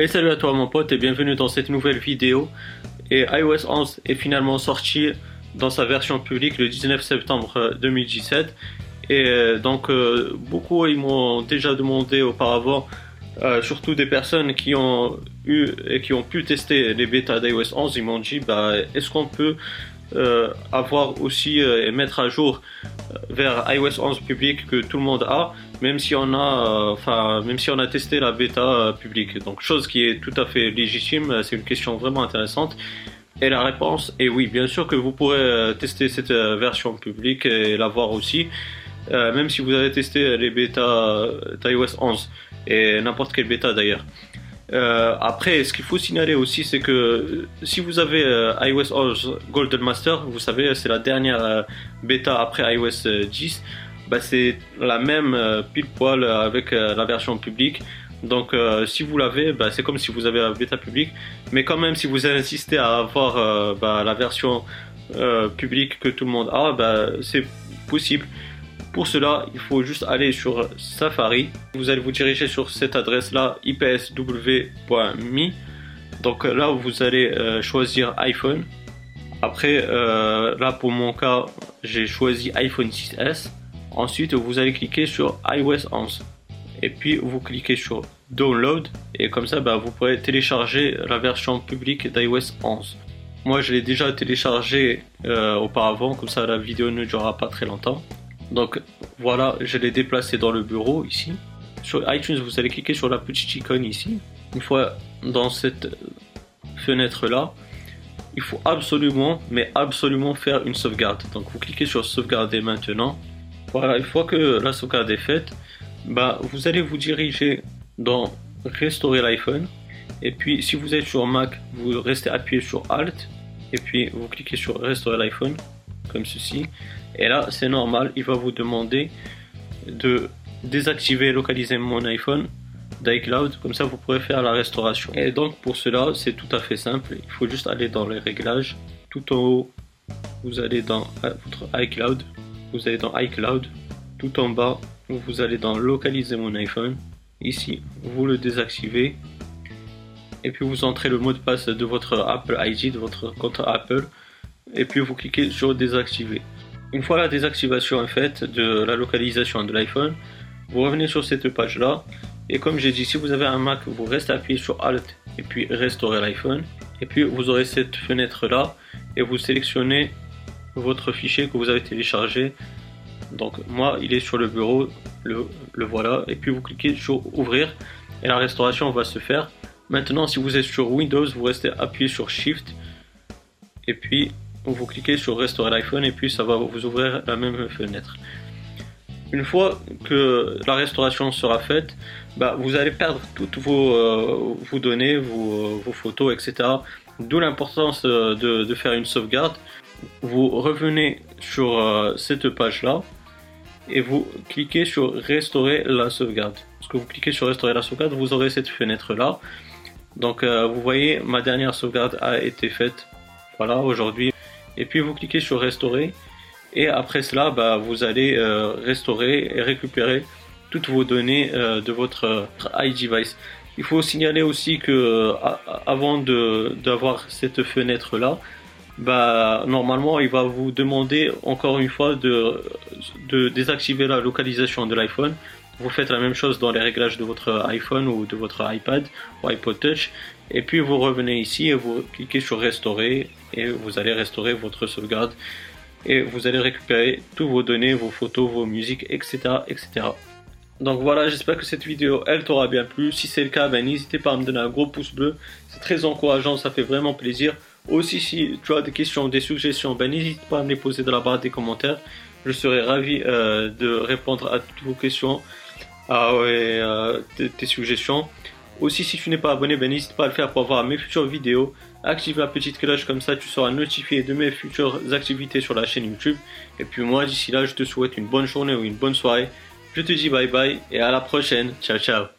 Et salut à toi mon pote et bienvenue dans cette nouvelle vidéo. Et iOS 11 est finalement sorti dans sa version publique le 19 septembre 2017. Et euh, donc euh, beaucoup ils m'ont déjà demandé auparavant, euh, surtout des personnes qui ont eu et qui ont pu tester les bêtas d'iOS 11, ils m'ont dit bah, est-ce qu'on peut avoir aussi et mettre à jour vers iOS 11 public que tout le monde a, même si on a, euh, enfin, même si on a testé la bêta euh, publique. Donc, chose qui est tout à fait légitime. C'est une question vraiment intéressante. Et la réponse est oui. Bien sûr que vous pourrez euh, tester cette version publique et la voir aussi, même si vous avez testé les bêtas d'iOS 11 et n'importe quelle bêta d'ailleurs. après, ce qu'il faut signaler aussi, c'est que si vous avez iOS 11 Golden Master, vous savez, c'est la dernière bêta après iOS 10 bah, c'est la même euh, pile poil avec euh, la version publique. Donc euh, si vous l'avez, bah, c'est comme si vous avez la bêta publique. Mais quand même, si vous insistez à avoir bah, la version publique que tout le monde a, bah, c'est possible. Pour cela, il faut juste aller sur Safari. Vous allez vous diriger sur cette adresse-là, ipsw.me. Donc là, vous allez choisir iPhone. Après, là pour mon cas, j'ai choisi iPhone 6S. Ensuite, vous allez cliquer sur iOS 11. Et puis, vous cliquez sur Download. Et comme ça, bah, vous pourrez télécharger la version publique d'iOS 11. Moi, je l'ai déjà téléchargé euh, auparavant, comme ça la vidéo ne durera pas très longtemps. Donc voilà, je l'ai déplacé dans le bureau ici. Sur iTunes, vous allez cliquer sur la petite icône ici. Une fois dans cette fenêtre là, il faut absolument, mais absolument faire une sauvegarde. Donc vous cliquez sur sauvegarder maintenant. Voilà, une fois que la sauvegarde est faite, bah, vous allez vous diriger dans Restaurer l'iPhone. Et puis, si vous êtes sur Mac, vous restez appuyé sur Alt. Et puis, vous cliquez sur Restaurer l'iPhone, comme ceci. Et là, c'est normal, il va vous demander de désactiver localiser mon iPhone d'iCloud. Comme ça, vous pourrez faire la restauration. Et donc, pour cela, c'est tout à fait simple. Il faut juste aller dans les réglages. Tout en haut, vous allez dans votre iCloud vous allez dans iCloud, tout en bas, vous allez dans localiser mon iPhone. Ici, vous le désactivez et puis vous entrez le mot de passe de votre Apple ID, de votre compte Apple, et puis vous cliquez sur désactiver. Une fois la désactivation est faite de la localisation de l'iPhone, vous revenez sur cette page là, et comme j'ai dit, si vous avez un Mac, vous restez appuyé sur Alt et puis restaurer l'iPhone, et puis vous aurez cette fenêtre là, et vous sélectionnez votre fichier que vous avez téléchargé. Donc moi, il est sur le bureau, le, voilà. Et puis vous cliquez sur ouvrir et la restauration va se faire. Maintenant, si vous êtes sur Windows, vous restez appuyé sur Shift et puis vous cliquez sur restaurer l'iPhone et puis ça va vous ouvrir la même fenêtre. Une fois que la restauration sera faite, bah, vous allez perdre toutes vos, euh, vos données, vos, vos, photos, etc. D'où l'importance euh, de, de, faire une sauvegarde vous revenez sur euh, cette page-là et vous cliquez sur restaurer la sauvegarde. Parce que vous cliquez sur restaurer la sauvegarde, vous aurez cette fenêtre-là. Donc euh, vous voyez, ma dernière sauvegarde a été faite. Voilà, aujourd'hui. Et puis vous cliquez sur restaurer. Et après cela, bah, vous allez euh, restaurer et récupérer toutes vos données de votre iDevice. Il faut signaler aussi que avant d'avoir cette fenêtre là, bah, normalement, il va vous demander encore une fois de, de désactiver la localisation de l'iPhone. Vous faites la même chose dans les réglages de votre iPhone ou de votre iPad ou iPod Touch. Et puis vous revenez ici et vous cliquez sur restaurer et vous allez restaurer votre sauvegarde et vous allez récupérer tous vos données, vos photos, vos musiques, etc. etc. Donc voilà, j'espère que cette vidéo, elle t'aura bien plu. Si c'est le cas, ben, n'hésitez pas à me donner un gros pouce bleu. C'est très encourageant, ça fait vraiment plaisir. Aussi, si tu as des questions, des suggestions, ben, n'hésite pas à me les poser dans la barre des commentaires. Je serai ravi euh, de répondre à toutes vos questions, à euh, tes, suggestions. Aussi, si tu n'es pas abonné, ben, n'hésite pas à le faire pour voir mes futures vidéos. Active la petite cloche comme ça, tu seras notifié de mes futures activités sur la chaîne YouTube. Et puis moi, d'ici là, je te souhaite une bonne journée ou une bonne soirée. Je te dis bye bye et à la prochaine. Ciao, ciao.